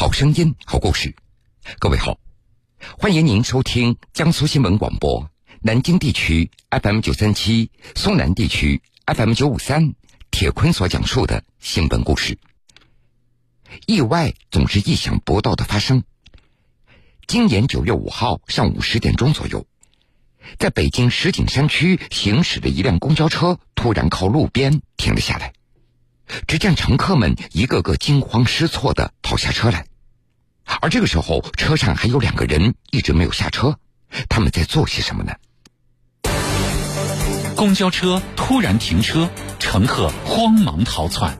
好声音，好故事。各位好，欢迎您收听江苏新闻广播南京地区 FM 九三七、苏南地区 FM 九五三。铁坤所讲述的新闻故事。意外总是意想不到的发生。今年九月五号上午十点钟左右，在北京石景山区行驶的一辆公交车突然靠路边停了下来。只见乘客们一个个惊慌失措的跑下车来，而这个时候车上还有两个人一直没有下车，他们在做些什么呢？公交车突然停车，乘客慌忙逃窜，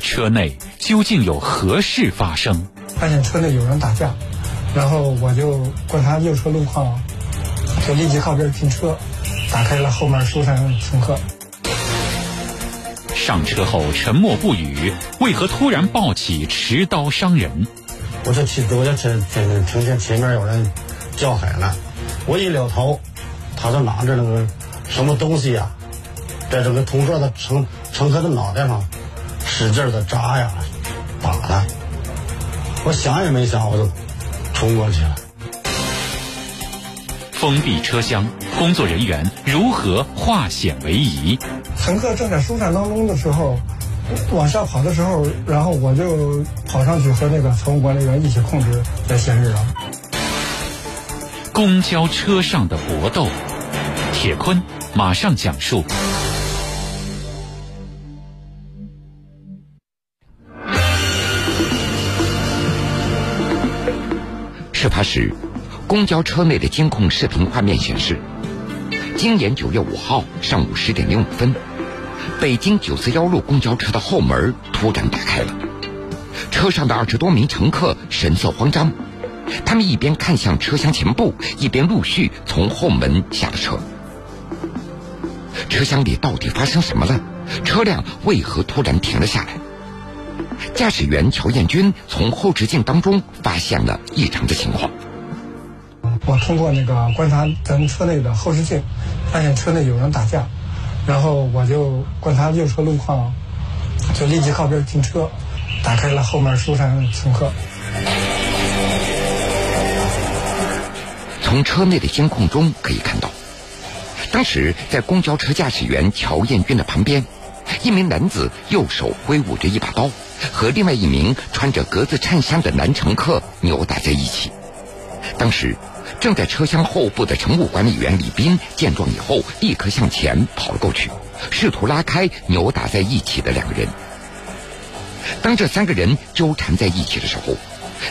车内究竟有何事发生？发现车内有人打架，然后我就观察右侧路况，就立即靠边停车，打开了后面疏散乘客。上车后沉默不语，为何突然抱起持刀伤人？我就听，我就听听听见前面有人叫喊了，我一扭头，他就拿着那个什么东西呀，在这个同桌的乘乘客的脑袋上使劲的扎呀打他，我想也没想，我就冲过去了。封闭车厢，工作人员如何化险为夷？乘客正在疏散当中的时候，往下跑的时候，然后我就跑上去和那个财务管理员一起控制在闲日上。公交车上的搏斗，铁坤马上讲述。事发时，公交车内的监控视频画面显示，今年九月五号上午十点零五分。北京九四幺路公交车的后门突然打开了，车上的二十多名乘客神色慌张，他们一边看向车厢前部，一边陆续从后门下了车。车厢里到底发生什么了？车辆为何突然停了下来？驾驶员乔艳军从后视镜当中发现了异常的情况。我通过那个观察咱们车内的后视镜，发现车内有人打架。然后我就观察右侧路况，就立即靠边停车，打开了后门疏散乘客。从车内的监控中可以看到，当时在公交车驾驶员乔艳军的旁边，一名男子右手挥舞着一把刀，和另外一名穿着格子衬衫的男乘客扭打在一起。当时。正在车厢后部的乘务管理员李斌见状以后，立刻向前跑了过去，试图拉开扭打在一起的两个人。当这三个人纠缠在一起的时候，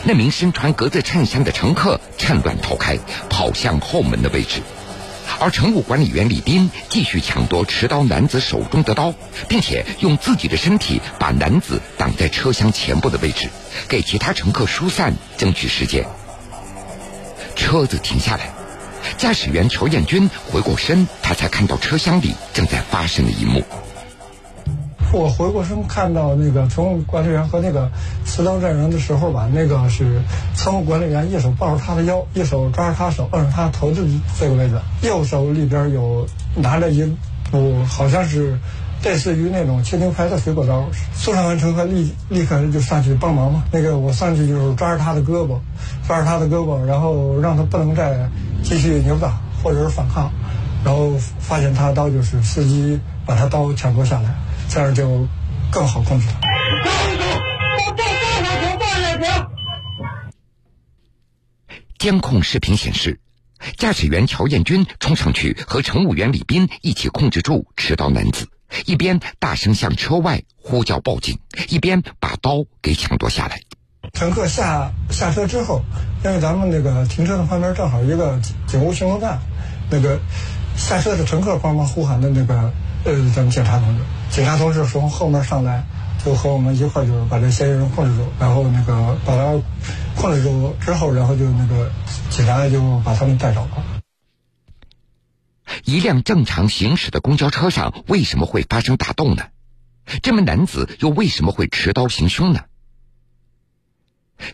那名身穿格子衬衫的乘客趁乱逃开，跑向后门的位置，而乘务管理员李斌继续抢夺持刀男子手中的刀，并且用自己的身体把男子挡在车厢前部的位置，给其他乘客疏散争取时间。车子停下来，驾驶员乔艳军回过身，他才看到车厢里正在发生的一幕。我回过身看到那个乘务管理员和那个持刀战人的时候吧，那个是乘务管理员一手抱着他的腰，一手抓着他手，摁着他头的这个位置，右手里边有拿着一部好像是。类似于那种切牛排的水果刀，疏散完乘客立立刻就上去帮忙嘛。那个我上去就是抓着他的胳膊，抓着他的胳膊，然后让他不能再继续扭打或者是反抗，然后发现他的刀就是司机把他刀抢夺下来，这样就更好控制了。监控视频显示，驾驶员乔艳军冲上去和乘务员李斌一起控制住持刀男子。一边大声向车外呼叫报警，一边把刀给抢夺下来。乘客下下车之后，因为咱们那个停车的旁边正好一个警务巡逻站，那个下车的乘客帮忙呼喊的那个呃，咱们警察同志，警察同志从后面上来，就和我们一块就是把这嫌疑人控制住，然后那个把他控制住之后，然后就那个警察就把他们带走了。一辆正常行驶的公交车上为什么会发生打斗呢？这名男子又为什么会持刀行凶呢？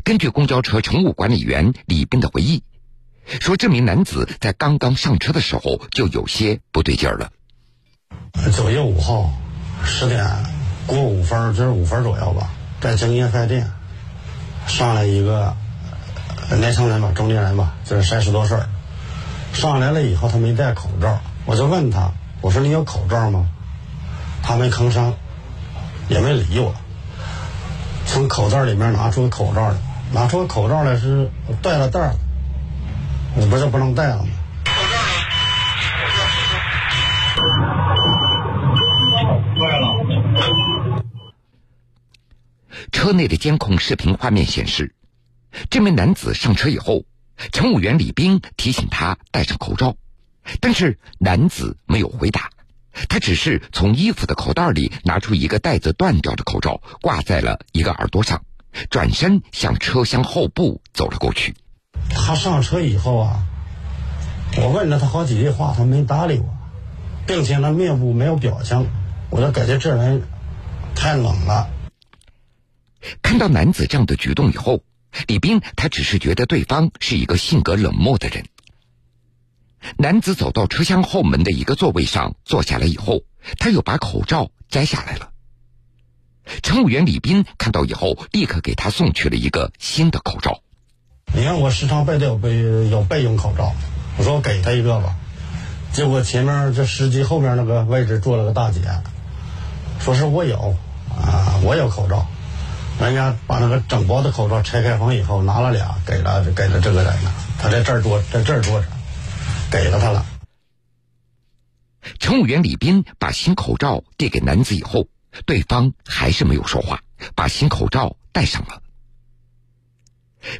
根据公交车乘务管理员李斌的回忆，说这名男子在刚刚上车的时候就有些不对劲儿了。九月五号十点过五分，就是五分左右吧，在京业饭店上来一个年轻人吧，中年人吧，就是三十多岁上来了以后，他没戴口罩，我就问他，我说你有口罩吗？他没吭声，也没理我。从口袋里面拿出个口罩来，拿出个口罩来是戴了袋儿，你不是不能戴了吗？车内的监控视频画面显示，这名男子上车以后，乘务员李兵提醒他戴上口罩，但是男子没有回答，他只是从衣服的口袋里拿出一个袋子断掉的口罩，挂在了一个耳朵上，转身向车厢后部走了过去。他上车以后啊，我问了他好几句话，他没搭理我，并且呢面部没有表情，我就感觉这人太冷了。看到男子这样的举动以后，李斌他只是觉得对方是一个性格冷漠的人。男子走到车厢后门的一个座位上坐下来以后，他又把口罩摘下来了。乘务员李斌看到以后，立刻给他送去了一个新的口罩。你看我时常备的有备有备用口罩，我说我给他一个吧，结果前面这司机后面那个位置坐了个大姐，说是我有啊，我有口罩。人家把那个整包的口罩拆开封以后，拿了俩，给了给了这个人了。他在这儿坐，在这儿坐着，给了他了。乘务员李斌把新口罩递给男子以后，对方还是没有说话，把新口罩戴上了。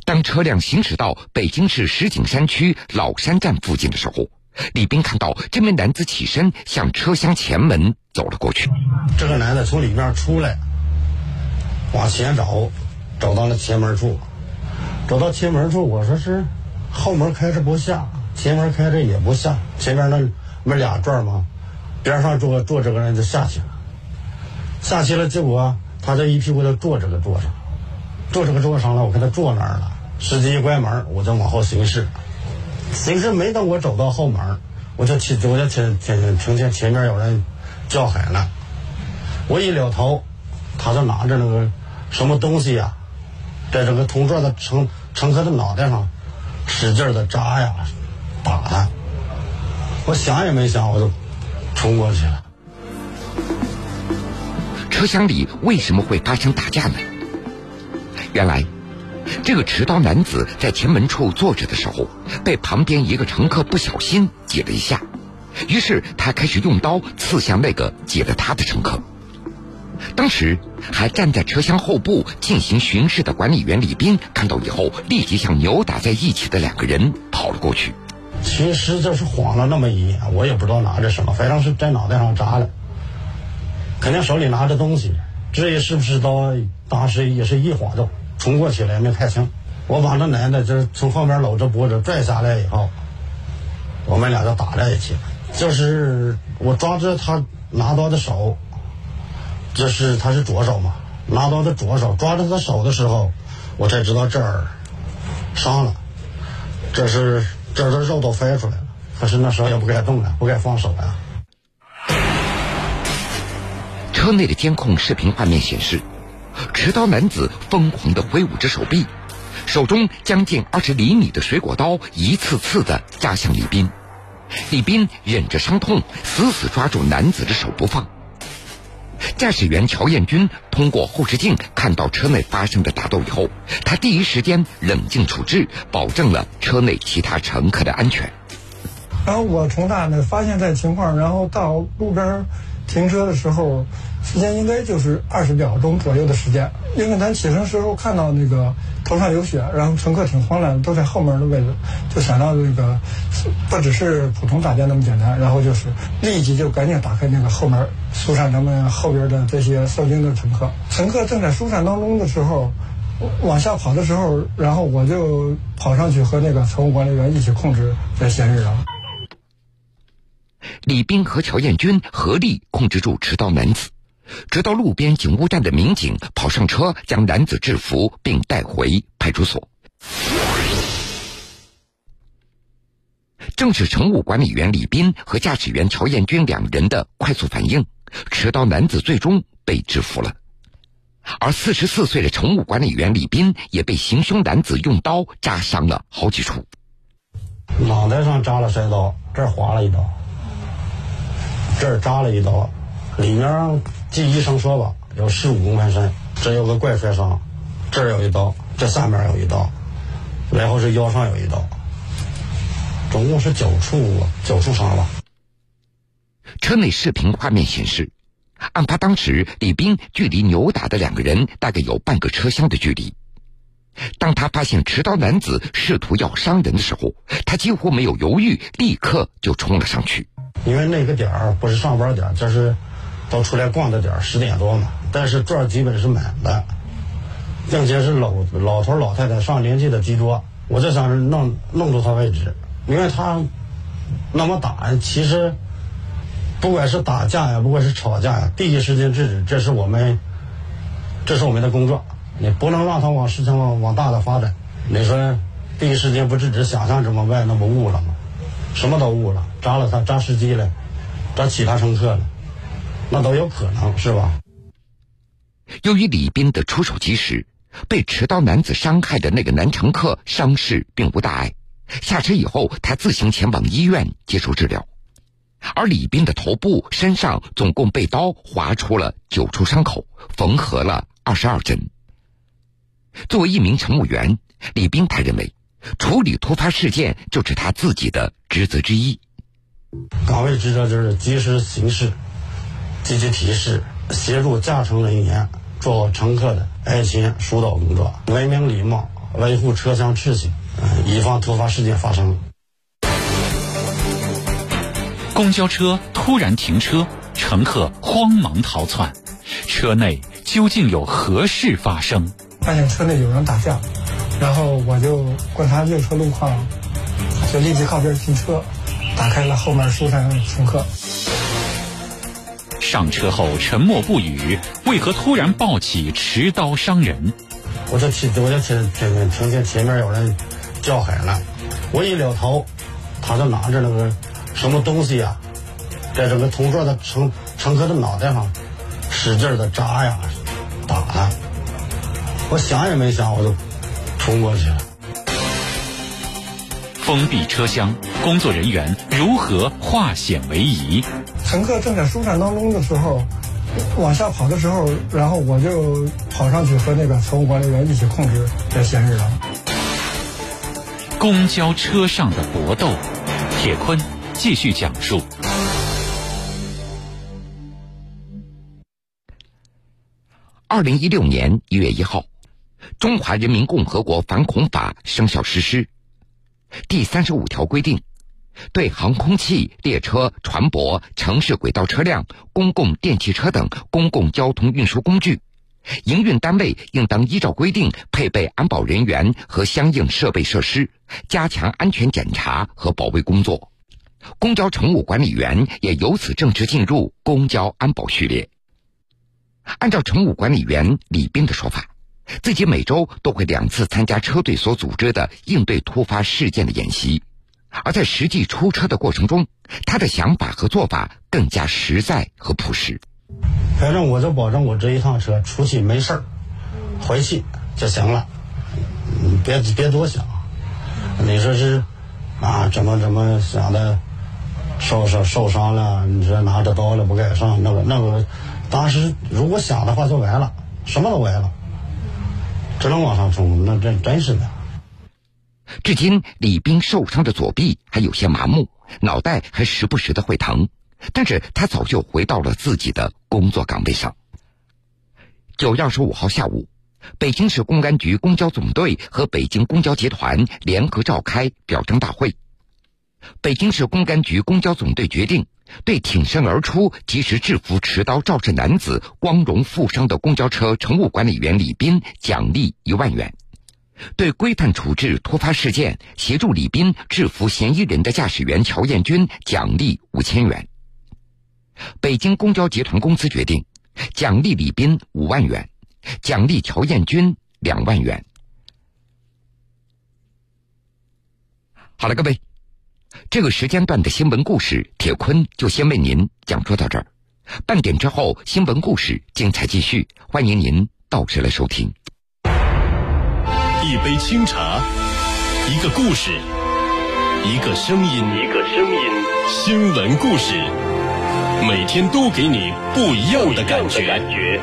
当车辆行驶到北京市石景山区老山站附近的时候，李斌看到这名男子起身向车厢前门走了过去。这个男的从里面出来。往前走，走到了前门处，走到前门处，我说是后门开着不下，前门开着也不下，前面那不俩转吗？边上坐坐这个人就下去了，下去了，结果他这一屁股就坐这个座上，坐这个座上了，我看他坐那儿了，司机一关门，我就往后行驶，行驶没等我走到后门，我就听我就听听听见前面有人叫喊了，我一扭头，他就拿着那个。什么东西呀，在这个同座的乘乘客的脑袋上使劲的扎呀打他，我想也没想，我就冲过去了。车厢里为什么会发生打架呢？原来，这个持刀男子在前门处坐着的时候，被旁边一个乘客不小心挤了一下，于是他开始用刀刺向那个挤了他的乘客。当时还站在车厢后部进行巡视的管理员李斌看到以后，立即向扭打在一起的两个人跑了过去。其实就是晃了那么一眼，我也不知道拿着什么，反正是在脑袋上扎了，肯定手里拿着东西。至于是不是刀，当时也是一晃就冲过去了，也没看清。我把那男的就是从后面搂着脖子拽下来以后，我们俩就打在一起了。就是我抓着他拿刀的手。这是他是左手嘛？拿刀的左手抓着他手的时候，我才知道这儿伤了。这是这儿的肉都飞出来了，可是那时候也不该动了，不该放手呀。车内的监控视频画面显示，持刀男子疯狂的挥舞着手臂，手中将近二十厘米的水果刀一次次的扎向李斌。李斌忍着伤痛，死死抓住男子的手不放。驾驶员乔彦军通过后视镜看到车内发生的打斗以后，他第一时间冷静处置，保证了车内其他乘客的安全。然后我从他那发现这情况，然后到路边停车的时候。时间应该就是二十秒钟左右的时间，因为咱起身时候看到那个头上有血，然后乘客挺慌乱，都在后门的位置，就想到这个不只是普通打架那么简单，然后就是立即就赶紧打开那个后门，疏散他们后边的这些受惊的乘客。乘客正在疏散当中的时候，往下跑的时候，然后我就跑上去和那个乘务管理员一起控制这嫌疑人。李斌和乔艳军合力控制住持刀男子。直到路边警务站的民警跑上车，将男子制服并带回派出所。正是乘务管理员李斌和驾驶员乔艳军两人的快速反应，持刀男子最终被制服了。而四十四岁的乘务管理员李斌也被行凶男子用刀扎伤了好几处，脑袋上扎了三刀，这儿划了一刀，这儿扎了一刀，里面据医生说吧，有十五公分深，这有个怪摔伤，这儿有一刀，这下面有一刀，然后是腰上有一刀，总共是九处九处伤吧。车内视频画面显示。案发当时，李斌距离扭打的两个人大概有半个车厢的距离。当他发现持刀男子试图要伤人的时候，他几乎没有犹豫，立刻就冲了上去。因为那个点儿不是上班点儿，这是都出来逛的点儿，十点多嘛。但是座基本是满的，并且是老老头老太太上年纪的居多。我就想着弄弄住他为止，因为他那么打，其实。不管是打架呀，不管是吵架呀，第一时间制止，这是我们，这是我们的工作。你不能让他往事情往往大的发展。你说第一时间不制止，想象怎么办？那不误了吗？什么都误了，扎了他，扎司机了，扎其他乘客了，那都有可能是吧？由于李斌的出手及时，被持刀男子伤害的那个男乘客伤势并无大碍。下车以后，他自行前往医院接受治疗。而李斌的头部、身上总共被刀划出了九处伤口，缝合了二十二针。作为一名乘务员，李斌他认为，处理突发事件就是他自己的职责之一。岗位职责就是及时行事、积极提示、协助驾乘人员做好乘客的爱心疏导工作，文明礼貌，维护车厢秩序，以防突发事件发生。公交车突然停车，乘客慌忙逃窜，车内究竟有何事发生？发现车内有人打架，然后我就观察右侧路况，就立即靠边停车，打开了后面疏散乘客。上车后沉默不语，为何突然抱起持刀伤人？我就听，我就听听听见前面有人叫喊了，我一扭头，他就拿着那个。什么东西呀，在这个同座的乘乘客的脑袋上使劲的扎呀打，我想也没想，我就冲过去了。封闭车厢，工作人员如何化险为夷？乘客正在疏散当中的时候，往下跑的时候，然后我就跑上去和那个乘务管理员一起控制这嫌疑人。公交车上的搏斗，铁坤。继续讲述。二零一六年一月一号，《中华人民共和国反恐法》生效实施。第三十五条规定，对航空器、列车、船舶、城市轨道车辆、公共电汽车等公共交通运输工具，营运单位应当依照规定配备安保人员和相应设备设施，加强安全检查和保卫工作。公交乘务管理员也由此正式进入公交安保序列。按照乘务管理员李斌的说法，自己每周都会两次参加车队所组织的应对突发事件的演习，而在实际出车的过程中，他的想法和做法更加实在和朴实。反正我就保证我这一趟车出去没事儿，回去就行了，别别多想。你说是啊？怎么怎么想的？受受受伤了，你说拿着刀了不该上，那个那个，当时如果想的话就完了，什么都完了，只能往上冲，那真真是的。至今，李斌受伤的左臂还有些麻木，脑袋还时不时的会疼，但是他早就回到了自己的工作岗位上。九月二十五号下午，北京市公安局公交总队和北京公交集团联合召开表彰大会。北京市公安局公交总队决定，对挺身而出、及时制服持刀肇事男子光荣负伤的公交车乘务管理员李斌奖励一万元；对规范处置突发事件、协助李斌制服嫌疑人的驾驶员乔艳军奖励五千元。北京公交集团公司决定，奖励李斌五万元，奖励乔艳军两万元。好了，各位。这个时间段的新闻故事，铁坤就先为您讲述到这儿。半点之后，新闻故事精彩继续，欢迎您到时来收听。一杯清茶，一个故事，一个声音，一个声音，新闻故事，每天都给你不一样的感觉。